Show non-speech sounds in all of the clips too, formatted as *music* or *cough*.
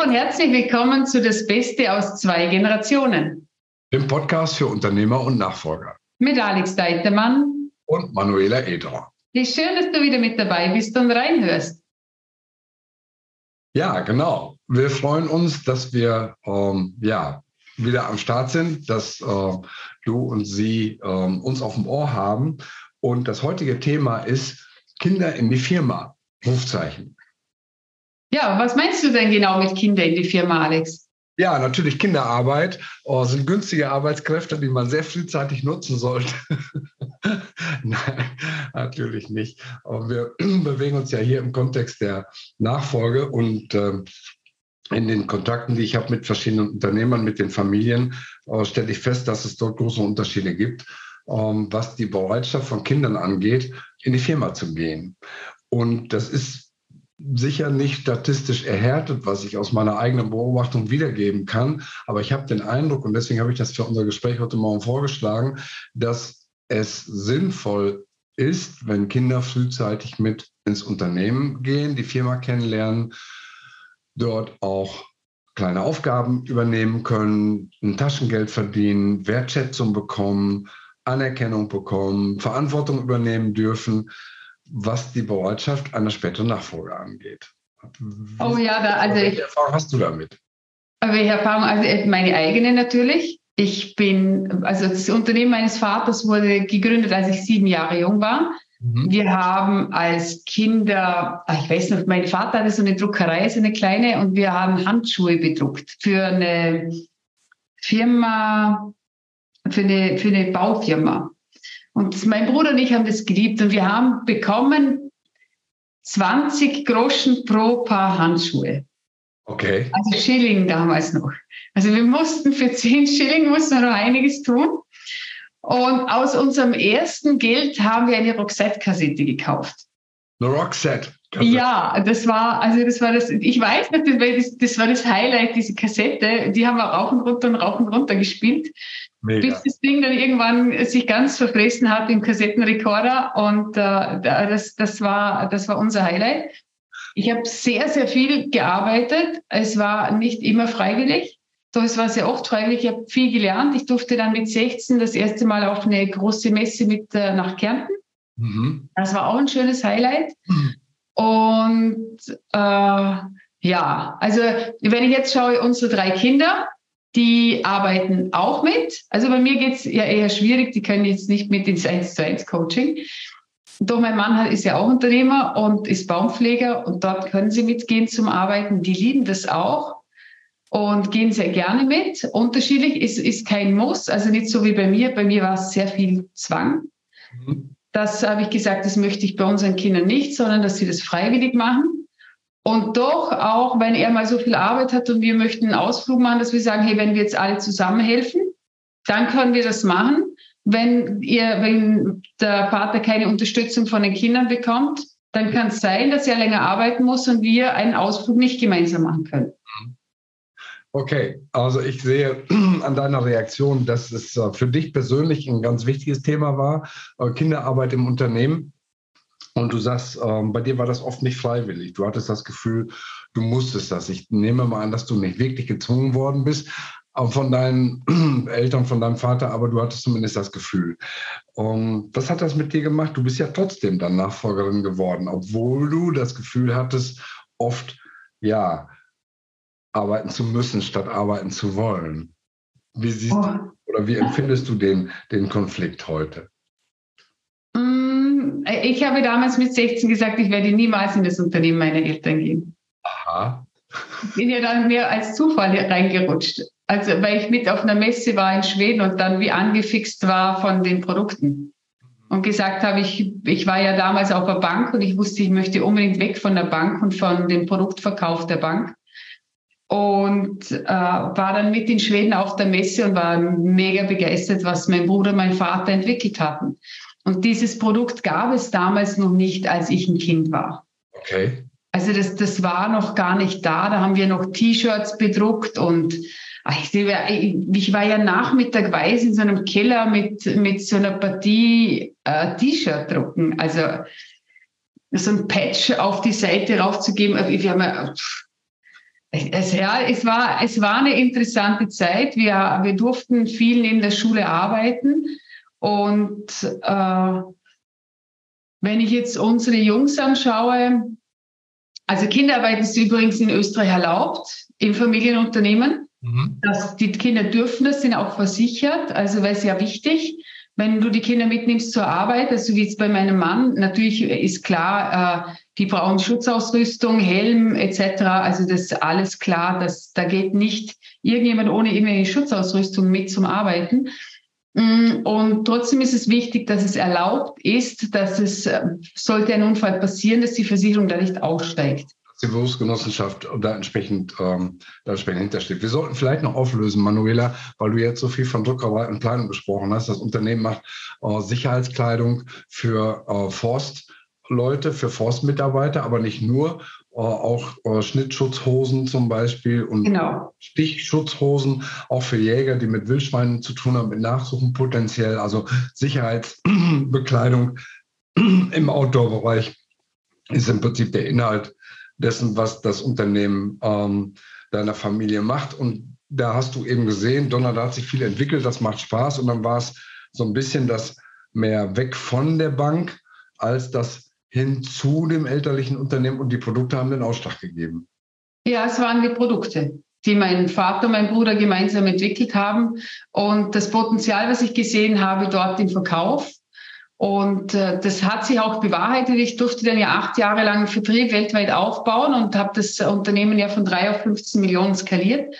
Hallo und herzlich willkommen zu Das Beste aus zwei Generationen. Dem Podcast für Unternehmer und Nachfolger. Mit Alex Deitermann und Manuela Eder. Wie schön, dass du wieder mit dabei bist und reinhörst. Ja, genau. Wir freuen uns, dass wir ähm, ja, wieder am Start sind, dass äh, du und sie ähm, uns auf dem Ohr haben. Und das heutige Thema ist Kinder in die Firma. Rufzeichen. Ja, was meinst du denn genau mit Kinder in die Firma, Alex? Ja, natürlich Kinderarbeit oh, sind günstige Arbeitskräfte, die man sehr frühzeitig nutzen sollte. *laughs* Nein, natürlich nicht. Aber wir *clears throat* bewegen uns ja hier im Kontext der Nachfolge und äh, in den Kontakten, die ich habe mit verschiedenen Unternehmern, mit den Familien, äh, stelle ich fest, dass es dort große Unterschiede gibt, äh, was die Bereitschaft von Kindern angeht, in die Firma zu gehen. Und das ist sicher nicht statistisch erhärtet, was ich aus meiner eigenen Beobachtung wiedergeben kann. Aber ich habe den Eindruck, und deswegen habe ich das für unser Gespräch heute Morgen vorgeschlagen, dass es sinnvoll ist, wenn Kinder frühzeitig mit ins Unternehmen gehen, die Firma kennenlernen, dort auch kleine Aufgaben übernehmen können, ein Taschengeld verdienen, Wertschätzung bekommen, Anerkennung bekommen, Verantwortung übernehmen dürfen was die Bereitschaft einer späteren Nachfolge angeht. Oh ja, da, also welche Erfahrung hast du damit? Welche Erfahrung? Also äh, meine eigene natürlich. Ich bin, also das Unternehmen meines Vaters wurde gegründet, als ich sieben Jahre jung war. Mhm. Wir haben als Kinder, ah, ich weiß noch, mein Vater hatte so eine Druckerei, so eine kleine, und wir haben Handschuhe bedruckt für eine Firma, für eine, für eine Baufirma. Und mein Bruder und ich haben das geliebt und wir haben bekommen 20 Groschen pro Paar Handschuhe. Okay. Also Schilling damals noch. Also wir mussten für 10 Schilling mussten wir noch einiges tun. Und aus unserem ersten Geld haben wir eine Roxette-Kassette gekauft. Eine Roxette? Ja, das war, also das war das, ich weiß nicht, das, das war das Highlight, diese Kassette. Die haben wir rauf und runter und rauf und runter gespielt. Mega. Bis das Ding dann irgendwann sich ganz verfressen hat im Kassettenrekorder und äh, das, das, war, das war unser Highlight. Ich habe sehr, sehr viel gearbeitet. Es war nicht immer freiwillig. Doch es war sehr oft freiwillig. Ich habe viel gelernt. Ich durfte dann mit 16 das erste Mal auf eine große Messe mit äh, nach Kärnten. Mhm. Das war auch ein schönes Highlight. Mhm. Und äh, ja, also wenn ich jetzt schaue, unsere drei Kinder, die arbeiten auch mit. Also bei mir geht es ja eher schwierig, die können jetzt nicht mit ins 1 zu 1 Coaching. Doch mein Mann ist ja auch Unternehmer und ist Baumpfleger und dort können sie mitgehen zum Arbeiten. Die lieben das auch und gehen sehr gerne mit. Unterschiedlich ist, ist kein Muss, also nicht so wie bei mir. Bei mir war es sehr viel Zwang. Mhm. Das habe ich gesagt, das möchte ich bei unseren Kindern nicht, sondern dass sie das freiwillig machen. Und doch auch, wenn er mal so viel Arbeit hat und wir möchten einen Ausflug machen, dass wir sagen, hey, wenn wir jetzt alle zusammen helfen, dann können wir das machen. Wenn ihr, wenn der Partner keine Unterstützung von den Kindern bekommt, dann kann es sein, dass er länger arbeiten muss und wir einen Ausflug nicht gemeinsam machen können. Okay, also ich sehe *clears throat* an deiner Reaktion, dass es äh, für dich persönlich ein ganz wichtiges Thema war, äh, Kinderarbeit im Unternehmen. Und du sagst, ähm, bei dir war das oft nicht freiwillig. Du hattest das Gefühl, du musstest das. Ich nehme mal an, dass du nicht wirklich gezwungen worden bist auch von deinen *clears throat* Eltern, von deinem Vater, aber du hattest zumindest das Gefühl. Und was hat das mit dir gemacht? Du bist ja trotzdem dann Nachfolgerin geworden, obwohl du das Gefühl hattest, oft, ja, arbeiten zu müssen, statt arbeiten zu wollen. Wie siehst oh. du oder wie empfindest du den, den Konflikt heute? Ich habe damals mit 16 gesagt, ich werde niemals in das Unternehmen meiner Eltern gehen. Aha. Ich bin ja dann mehr als Zufall reingerutscht. Also, weil ich mit auf einer Messe war in Schweden und dann wie angefixt war von den Produkten. Und gesagt habe, ich, ich war ja damals auf der Bank und ich wusste, ich möchte unbedingt weg von der Bank und von dem Produktverkauf der Bank. Und äh, war dann mit in Schweden auf der Messe und war mega begeistert, was mein Bruder und mein Vater entwickelt hatten. Und dieses Produkt gab es damals noch nicht, als ich ein Kind war. Okay. Also das, das war noch gar nicht da. Da haben wir noch T-Shirts bedruckt und ich, ich war ja nachmittagweise in so einem Keller mit, mit so einer Partie äh, T-Shirt drucken. Also so ein Patch auf die Seite raufzugeben. Wir haben ja, Es, ja, es war, es war eine interessante Zeit. Wir, wir durften viel neben der Schule arbeiten. Und äh, wenn ich jetzt unsere Jungs anschaue, also Kinderarbeit ist übrigens in Österreich erlaubt im Familienunternehmen. Mhm. Das, die Kinder dürfen das, sind auch versichert, also wäre es ja wichtig. Wenn du die Kinder mitnimmst zur Arbeit, also wie jetzt bei meinem Mann, natürlich ist klar, äh, die brauchen Schutzausrüstung, Helm etc. Also das ist alles klar, dass da geht nicht irgendjemand ohne irgendwelche Schutzausrüstung mit zum Arbeiten. Mm, und trotzdem ist es wichtig, dass es erlaubt ist, dass es, äh, sollte ein Unfall passieren, dass die Versicherung da nicht aussteigt. Die Berufsgenossenschaft da entsprechend, ähm, da entsprechend hintersteht. Wir sollten vielleicht noch auflösen, Manuela, weil du jetzt so viel von Druckerei und Planung gesprochen hast. Das Unternehmen macht äh, Sicherheitskleidung für äh, Forstleute, für Forstmitarbeiter, aber nicht nur. Äh, auch äh, Schnittschutzhosen zum Beispiel und genau. Stichschutzhosen, auch für Jäger, die mit Wildschweinen zu tun haben, mit Nachsuchen potenziell, also Sicherheitsbekleidung *clears throat* im Outdoor-Bereich ist im Prinzip der Inhalt dessen, was das Unternehmen ähm, deiner Familie macht. Und da hast du eben gesehen, Donner, da hat sich viel entwickelt, das macht Spaß und dann war es so ein bisschen das mehr weg von der Bank als das hin zu dem elterlichen Unternehmen und die Produkte haben den Ausschlag gegeben. Ja, es waren die Produkte, die mein Vater und mein Bruder gemeinsam entwickelt haben und das Potenzial, was ich gesehen habe dort im Verkauf. Und äh, das hat sich auch bewahrheitet. Ich durfte dann ja acht Jahre lang Vertrieb weltweit aufbauen und habe das Unternehmen ja von drei auf 15 Millionen skaliert.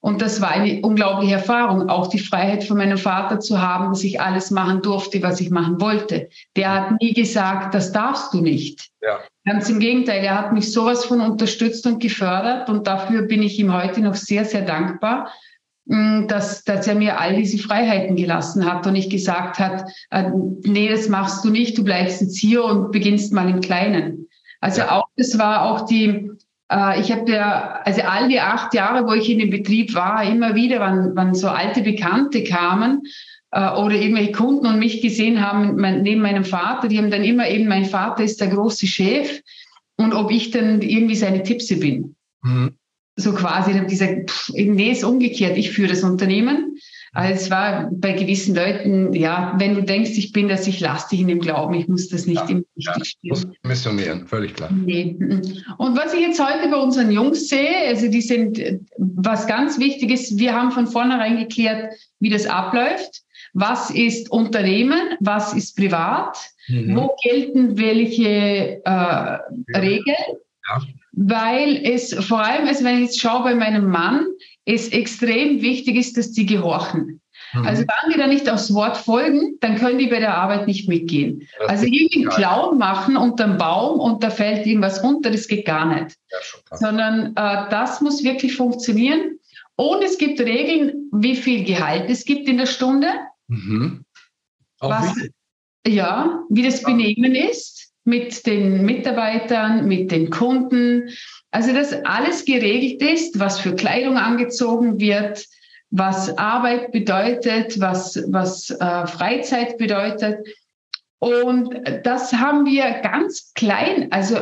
Und das war eine unglaubliche Erfahrung, auch die Freiheit von meinem Vater zu haben, dass ich alles machen durfte, was ich machen wollte. Der hat nie gesagt, das darfst du nicht. Ja. Ganz im Gegenteil, er hat mich sowas von unterstützt und gefördert und dafür bin ich ihm heute noch sehr, sehr dankbar, mm, dass, dass er mir all diese Freiheiten gelassen hat und nicht gesagt hat, äh, nee, das machst du nicht, du bleibst jetzt hier und beginnst mal im Kleinen. Also ja. auch, das war auch die, ich habe ja, also all die acht Jahre, wo ich in dem Betrieb war, immer wieder, wenn, wenn so alte Bekannte kamen äh, oder irgendwelche Kunden und mich gesehen haben neben meinem Vater, die haben dann immer eben, mein Vater ist der große Chef und ob ich dann irgendwie seine Tippse bin. Mhm. So quasi, dann gesagt, pff, nee, ist umgekehrt, ich führe das Unternehmen. Also es war bei gewissen Leuten, ja, wenn du denkst, ich bin das, ich lasse dich in dem Glauben, ich muss das nicht ja, im ja, muss missionieren, völlig klar. Nee. Und was ich jetzt heute bei unseren Jungs sehe, also die sind, was ganz wichtig ist, wir haben von vornherein geklärt, wie das abläuft. Was ist Unternehmen? Was ist privat? Mhm. Wo gelten welche äh, Regeln? Ja. Weil es vor allem, also wenn ich jetzt schaue bei meinem Mann, es extrem wichtig ist, dass die gehorchen. Mhm. Also wenn die da nicht aufs Wort folgen, dann können die bei der Arbeit nicht mitgehen. Das also irgendwie einen Clown machen unterm Baum und da fällt irgendwas runter, das geht gar nicht. Sondern äh, das muss wirklich funktionieren. Und es gibt Regeln, wie viel Gehalt es gibt in der Stunde. Mhm. Was, ja, wie das Benehmen ist mit den Mitarbeitern, mit den Kunden, also, dass alles geregelt ist, was für Kleidung angezogen wird, was Arbeit bedeutet, was, was äh, Freizeit bedeutet. Und das haben wir ganz klein, also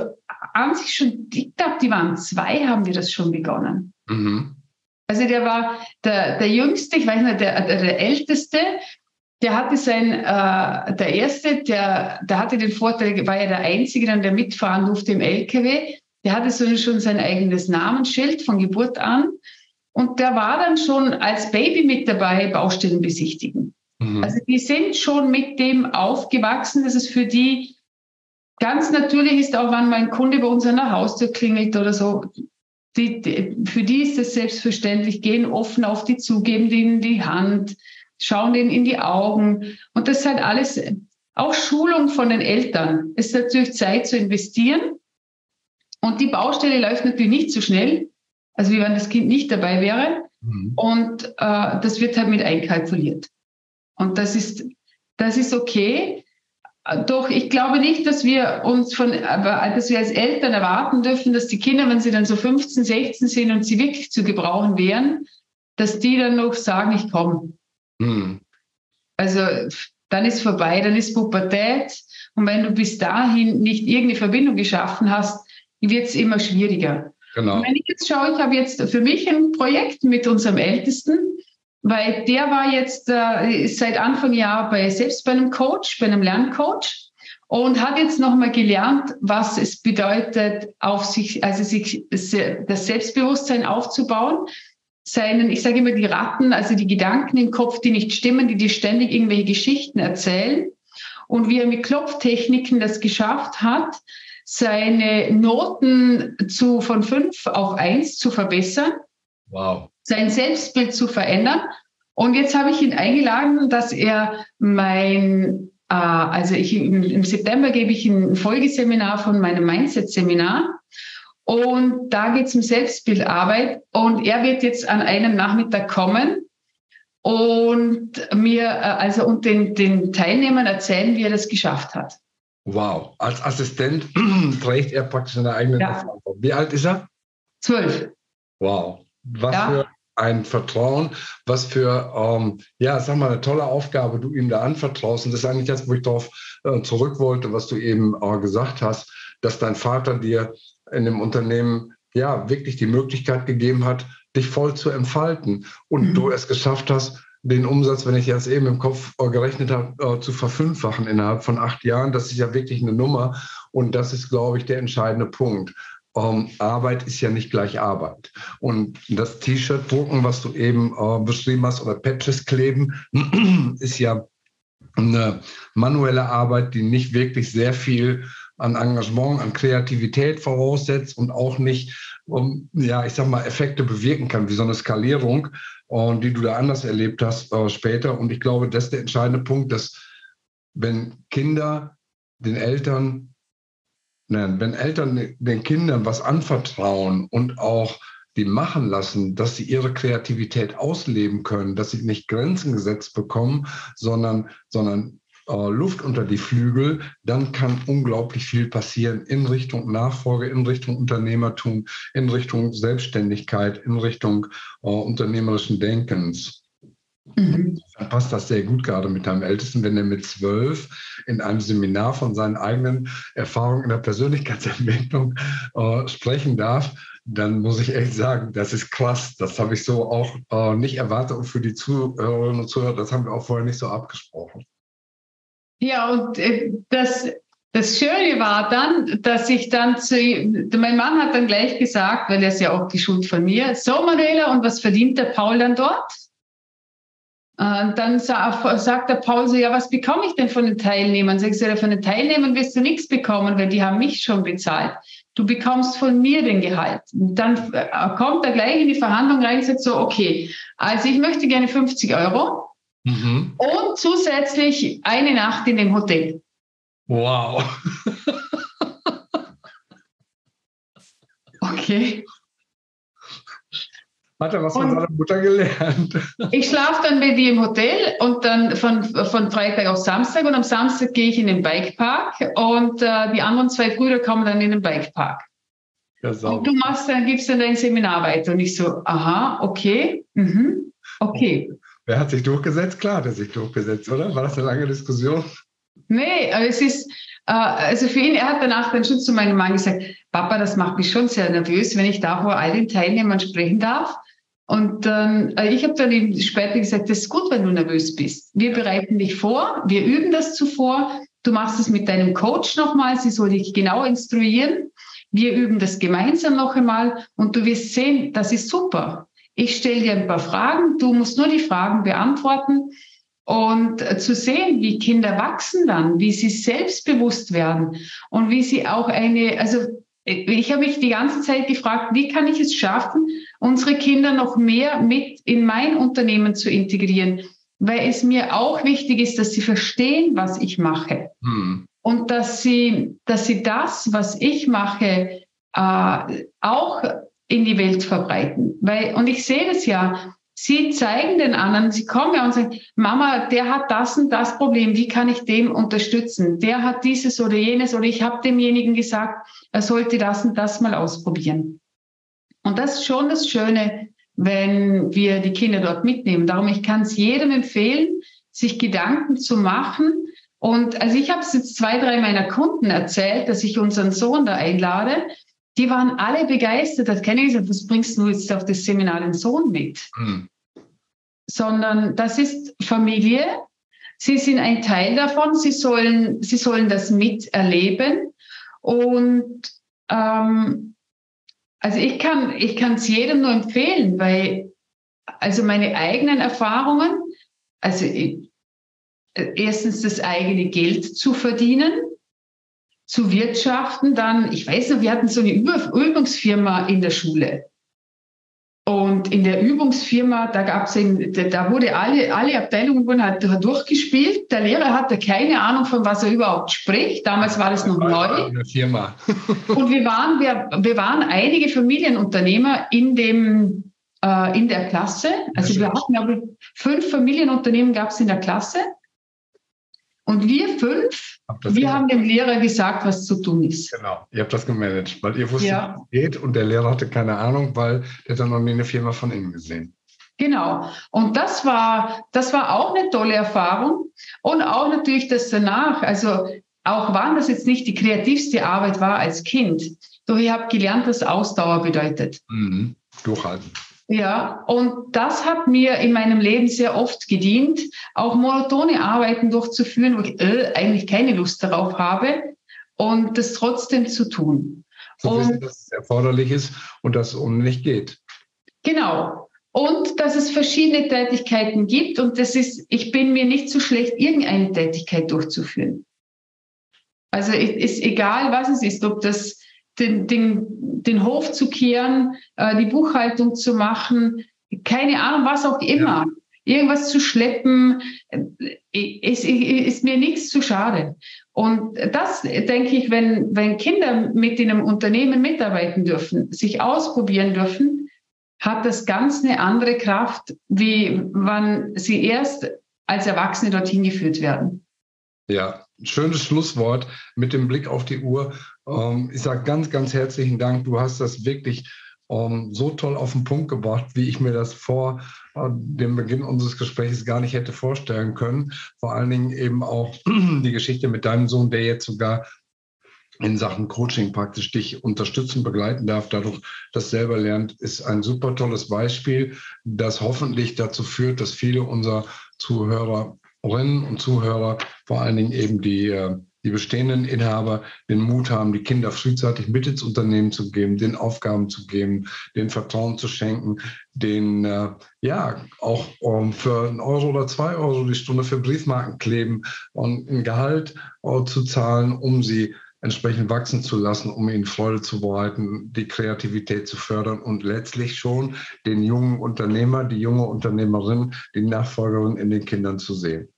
an sich schon, ich glaube, die waren zwei, haben wir das schon begonnen. Mhm. Also der war der, der Jüngste, ich weiß nicht, der, der, der Älteste, der hatte sein, äh, der Erste, der, der hatte den Vorteil, war ja der Einzige, dann der mitfahren durfte im LKW. Der hatte so schon sein eigenes Namensschild von Geburt an. Und der war dann schon als Baby mit dabei, Baustellen besichtigen. Mhm. Also die sind schon mit dem aufgewachsen, dass es für die ganz natürlich ist, auch wenn mein Kunde bei uns an der Haustür klingelt oder so. Die, die, für die ist es selbstverständlich, gehen offen auf die zu, geben denen die Hand, schauen denen in die Augen. Und das ist halt alles, auch Schulung von den Eltern. Es ist natürlich Zeit zu investieren. Und die Baustelle läuft natürlich nicht so schnell, also wie wenn das Kind nicht dabei wäre. Mhm. Und äh, das wird halt mit einkalkuliert. Und das ist, das ist okay. Doch ich glaube nicht, dass wir uns von, dass wir als Eltern erwarten dürfen, dass die Kinder, wenn sie dann so 15, 16 sind und sie wirklich zu gebrauchen wären, dass die dann noch sagen, ich komme. Mhm. Also dann ist vorbei, dann ist Pubertät. Und wenn du bis dahin nicht irgendeine Verbindung geschaffen hast, wird es immer schwieriger. Genau. Wenn ich jetzt schaue, ich habe jetzt für mich ein Projekt mit unserem Ältesten, weil der war jetzt äh, seit Anfang Jahr bei, selbst bei einem Coach, bei einem Lerncoach und hat jetzt nochmal gelernt, was es bedeutet, auf sich, also sich das Selbstbewusstsein aufzubauen. Seinen, ich sage immer die Ratten, also die Gedanken im Kopf, die nicht stimmen, die dir ständig irgendwelche Geschichten erzählen. Und wie er mit Klopftechniken das geschafft hat, seine Noten zu, von fünf auf eins zu verbessern. Wow. Sein Selbstbild zu verändern. Und jetzt habe ich ihn eingeladen, dass er mein äh, also ich, im September gebe ich ein Folgeseminar von meinem Mindset-Seminar. Und da geht es um Selbstbildarbeit. Und er wird jetzt an einem Nachmittag kommen und mir, äh, also und den, den Teilnehmern erzählen, wie er das geschafft hat. Wow, als Assistent *clears throat* trägt er praktisch seine eigene ja. Verantwortung. Wie alt ist er? Zwölf. Wow, was ja. für ein Vertrauen, was für, ähm, ja, sag mal, eine tolle Aufgabe du ihm da anvertraust. Und das ist eigentlich das, wo ich darauf äh, zurück wollte, was du eben äh, gesagt hast, dass dein Vater dir in dem Unternehmen ja wirklich die Möglichkeit gegeben hat, dich voll zu entfalten. Und mhm. du es geschafft hast, den Umsatz, wenn ich jetzt eben im Kopf äh, gerechnet habe, äh, zu verfünffachen innerhalb von acht Jahren. Das ist ja wirklich eine Nummer. Und das ist, glaube ich, der entscheidende Punkt ähm, Arbeit ist ja nicht gleich Arbeit. Und das T-Shirt drucken, was du eben äh, beschrieben hast, oder Patches kleben, *clears throat* ist ja eine manuelle Arbeit, die nicht wirklich sehr viel an Engagement, an Kreativität voraussetzt und auch nicht, um, ja, ich sag mal, Effekte bewirken kann, wie so eine Skalierung, und die du da anders erlebt hast äh, später. Und ich glaube, das ist der entscheidende Punkt, dass wenn Kinder den Eltern wenn Eltern den Kindern was anvertrauen und auch die machen lassen, dass sie ihre Kreativität ausleben können, dass sie nicht Grenzen gesetzt bekommen, sondern, sondern äh, Luft unter die Flügel, dann kann unglaublich viel passieren in Richtung Nachfolge, in Richtung Unternehmertum, in Richtung Selbstständigkeit, in Richtung äh, unternehmerischen Denkens. Mhm. Dann passt das sehr gut gerade mit deinem Ältesten, wenn er mit zwölf in einem Seminar von seinen eigenen Erfahrungen in der Persönlichkeitsentwicklung äh, sprechen darf. Dann muss ich echt sagen, das ist krass. Das habe ich so auch äh, nicht erwartet. Und für die Zuhörerinnen und Zuhörer, das haben wir auch vorher nicht so abgesprochen. Ja, und äh, das, das Schöne war dann, dass ich dann zu, mein Mann hat dann gleich gesagt, weil er ist ja auch die Schuld von mir, so Manuela, und was verdient der Paul dann dort? Und dann sagt der Paul so, ja, was bekomme ich denn von den Teilnehmern? Sag ich so, von den Teilnehmern wirst du nichts bekommen, weil die haben mich schon bezahlt. Du bekommst von mir den Gehalt. Und dann äh, kommt er gleich in die Verhandlung rein und sagt so, okay, also ich möchte gerne 50 Euro mhm. und zusätzlich eine Nacht in dem Hotel. Wow. *laughs* okay. Hat er was von seiner Mutter gelernt? *laughs* Ich schlafe dann bei dir im Hotel und dann von, von Freitag auf Samstag und am Samstag gehe ich in den Bikepark und äh, die anderen zwei Brüder kommen dann in den Bikepark. Ja, und du machst dann, gibst dann dein Seminar weiter und ich so, aha, okay, mhm, okay. Wer hat sich durchgesetzt? Klar hat er sich durchgesetzt, oder? War das eine lange Diskussion? Nee, aber es ist, äh, also für ihn, er hat danach dann schon zu meinem Mann gesagt, Papa, das macht mich schon sehr nervös, wenn ich da vor all den Teilnehmern sprechen darf. Und ähm, ich habe dann eben später gesagt, das ist gut, wenn du nervös bist. Wir bereiten dich vor, wir üben das zuvor. Du machst es mit deinem Coach nochmal, sie soll dich genau instruieren. Wir üben das gemeinsam noch einmal und du wirst sehen, das ist super. Ich stelle dir ein paar Fragen, du musst nur die Fragen beantworten. Und äh, zu sehen, wie Kinder wachsen dann, wie sie selbstbewusst werden und wie sie auch eine, also ich habe mich die ganze Zeit gefragt, wie kann ich es schaffen, unsere Kinder noch mehr mit in mein Unternehmen zu integrieren, weil es mir auch wichtig ist, dass sie verstehen, was ich mache. Hm. und dass sie, dass sie das, was ich mache, äh, auch in die Welt verbreiten. Weil, und ich sehe das ja, Sie zeigen den anderen, sie kommen ja und sagen, Mama, der hat das und das Problem, wie kann ich dem unterstützen? Der hat dieses oder jenes oder ich habe demjenigen gesagt, er sollte das und das mal ausprobieren. Und das ist schon das Schöne, wenn wir die Kinder dort mitnehmen. Darum, ich kann es jedem empfehlen, sich Gedanken zu machen. Und also ich habe es jetzt zwei, drei meiner Kunden erzählt, dass ich unseren Sohn da einlade. Die waren alle begeistert. Das kenne ich gesagt, das bringst du jetzt auf das Seminar den Sohn mit. Mhm. Sondern das ist Familie. Sie sind ein Teil davon. Sie sollen, sie sollen das miterleben. Und ähm, also ich kann ich kann es jedem nur empfehlen, weil also meine eigenen Erfahrungen, also ich, erstens das eigene Geld zu verdienen, zu wirtschaften, dann, ich weiß noch, wir hatten so eine Übungsfirma in der Schule. Und in der Übungsfirma, da gab es, da wurde alle, alle Abteilungen wurden halt durchgespielt. Der Lehrer hatte keine Ahnung, von was er überhaupt spricht. Damals war das noch neu. *laughs* Und wir waren, wir, wir waren einige Familienunternehmer in dem, äh, in der Klasse. Also wir hatten, glaube fünf Familienunternehmen gab es in der Klasse. Und wir fünf, wir gemacht. haben dem Lehrer gesagt, was zu tun ist. Genau, ihr habt das gemanagt, weil ihr wusstet, ja. es geht und der Lehrer hatte keine Ahnung, weil der hat dann noch nie eine Firma von innen gesehen. Genau. Und das war, das war auch eine tolle Erfahrung. Und auch natürlich das danach. Also auch wann das jetzt nicht die kreativste Arbeit war als Kind. Doch ich habe gelernt, was Ausdauer bedeutet. Mhm. Durchhalten. Ja, und das hat mir in meinem Leben sehr oft gedient, auch monotone Arbeiten durchzuführen, wo ich äh, eigentlich keine Lust darauf habe und das trotzdem zu tun. Zu und, wissen, dass es erforderlich ist und dass es ohne nicht geht. Genau. Und dass es verschiedene Tätigkeiten gibt und das ist, ich bin mir nicht so schlecht, irgendeine Tätigkeit durchzuführen. Also ist egal, was es ist, ob das den, den, den Hof zu kehren, äh, die Buchhaltung zu machen, keine Ahnung, was auch immer. Ja. Irgendwas zu schleppen, ist, äh, ist mir nichts zu schade. Und das denke ich, wenn, wenn Kinder mit in einem Unternehmen mitarbeiten dürfen, sich ausprobieren dürfen, hat das ganz eine andere Kraft, wie wann sie erst als Erwachsene dorthin geführt werden. Ja, schönes Schlusswort mit dem Blick auf die Uhr. Ähm, ich sage ganz, ganz herzlichen Dank. Du hast das wirklich ähm, so toll auf den Punkt gebracht, wie ich mir das vor äh, dem Beginn unseres Gesprächs gar nicht hätte vorstellen können. Vor allen Dingen eben auch *clears throat* die Geschichte mit deinem Sohn, der jetzt sogar in Sachen Coaching praktisch dich unterstützen, begleiten darf, dadurch das selber lernt, ist ein super tolles Beispiel, das hoffentlich dazu führt, dass viele unserer Zuhörerinnen und Zuhörer, vor allen Dingen eben die äh, die bestehenden Inhaber den Mut haben, die Kinder frühzeitig mit ins Unternehmen zu geben, den Aufgaben zu geben, den Vertrauen zu schenken, den äh, ja auch um, für einen Euro oder zwei Euro die Stunde für Briefmarken kleben und ein Gehalt uh, zu zahlen, um sie entsprechend wachsen zu lassen, um ihnen Freude zu bereiten, die Kreativität zu fördern und letztlich schon den jungen Unternehmer, die junge Unternehmerin, die Nachfolgerin in den Kindern zu sehen.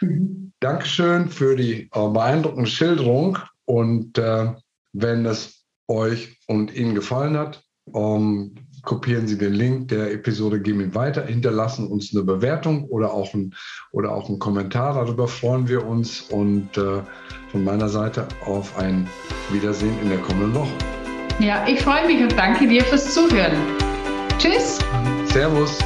Mhm. Dankeschön für die äh, beeindruckende Schilderung und äh, wenn es euch und Ihnen gefallen hat, ähm, kopieren Sie den Link der Episode, geben ihn weiter, hinterlassen uns eine Bewertung oder auch ein, oder auch einen Kommentar. Darüber freuen wir uns und äh, von meiner Seite auf ein Wiedersehen in der kommenden Woche. Ja, ich freue mich und danke dir fürs Zuhören. Tschüss. Servus.